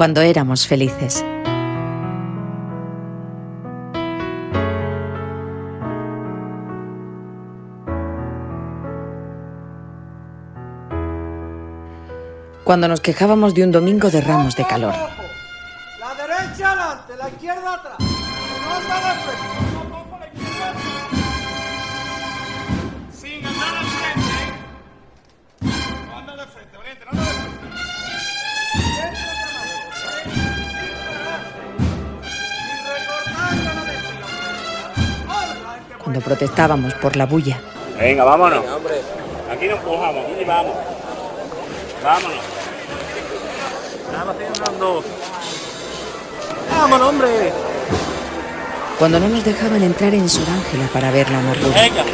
Cuando éramos felices. Cuando nos quejábamos de un domingo de ramos de calor. La derecha adelante, la izquierda atrás. Cuando protestábamos por la bulla. Venga, vámonos. Aquí nos empujamos, aquí vamos. Vámonos. Andando. Vámonos, hombre. Cuando no nos dejaban entrar en Sor Ángela para ver la amargura. Venga.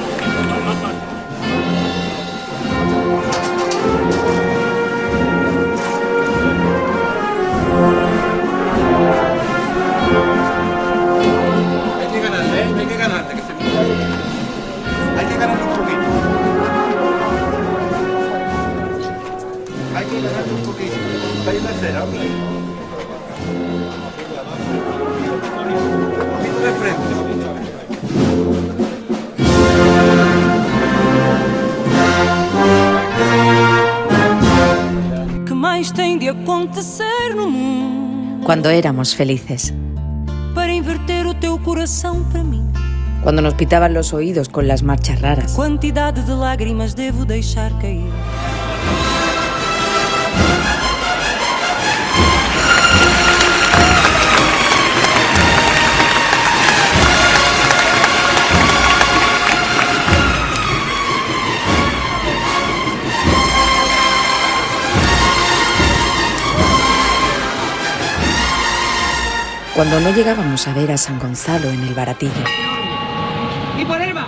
Que mais tem de acontecer no mundo Cuando éramos felices. para inverter o teu coração para mim? Cuando nos pitaban los oídos con las marchas raras. Quantidade de lágrimas devo deixar cair? Cuando no llegábamos a ver a San Gonzalo en el baratillo. ¡Y por él va!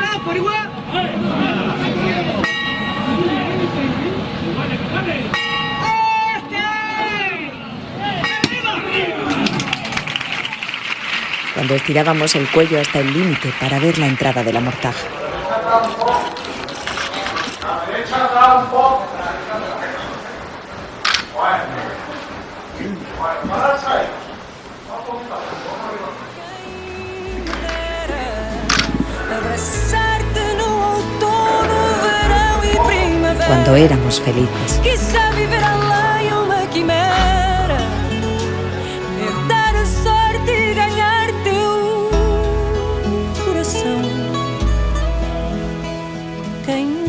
¡Ah, por igual! Cuando estirábamos el cuello hasta el límite para ver la entrada de la mortaja. No outono, Cuando éramos felices. Quizá viver além uma quimera. Herdar a sorte e ganhar teu coração. Quem